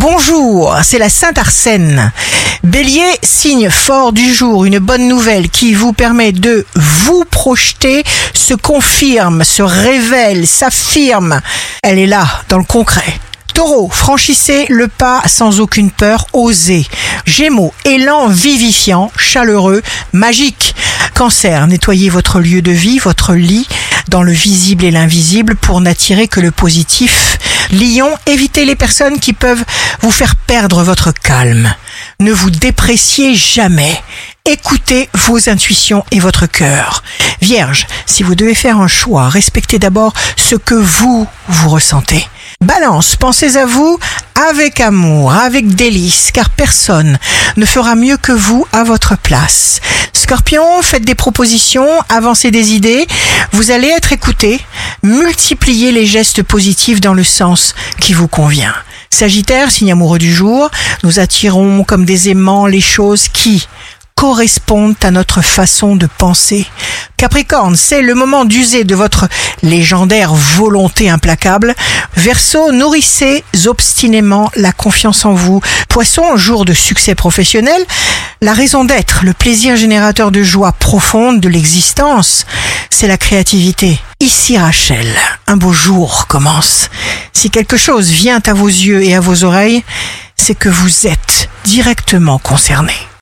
Bonjour, c'est la Sainte Arsène. Bélier, signe fort du jour, une bonne nouvelle qui vous permet de vous projeter, se confirme, se révèle, s'affirme. Elle est là, dans le concret. Taureau, franchissez le pas sans aucune peur, osez. Gémeaux, élan vivifiant, chaleureux, magique. Cancer, nettoyez votre lieu de vie, votre lit, dans le visible et l'invisible pour n'attirer que le positif. Lion, évitez les personnes qui peuvent vous faire perdre votre calme. Ne vous dépréciez jamais. Écoutez vos intuitions et votre cœur. Vierge, si vous devez faire un choix, respectez d'abord ce que vous, vous ressentez. Balance, pensez à vous avec amour, avec délice, car personne ne fera mieux que vous à votre place. Scorpion, faites des propositions, avancez des idées, vous allez être écouté, multipliez les gestes positifs dans le sens qui vous convient. Sagittaire, signe amoureux du jour, nous attirons comme des aimants les choses qui correspondent à notre façon de penser. Capricorne, c'est le moment d'user de votre légendaire volonté implacable. Verseau, nourrissez obstinément la confiance en vous. Poisson, jour de succès professionnel, la raison d'être, le plaisir générateur de joie profonde de l'existence, c'est la créativité. Ici Rachel, un beau jour commence. Si quelque chose vient à vos yeux et à vos oreilles, c'est que vous êtes directement concerné.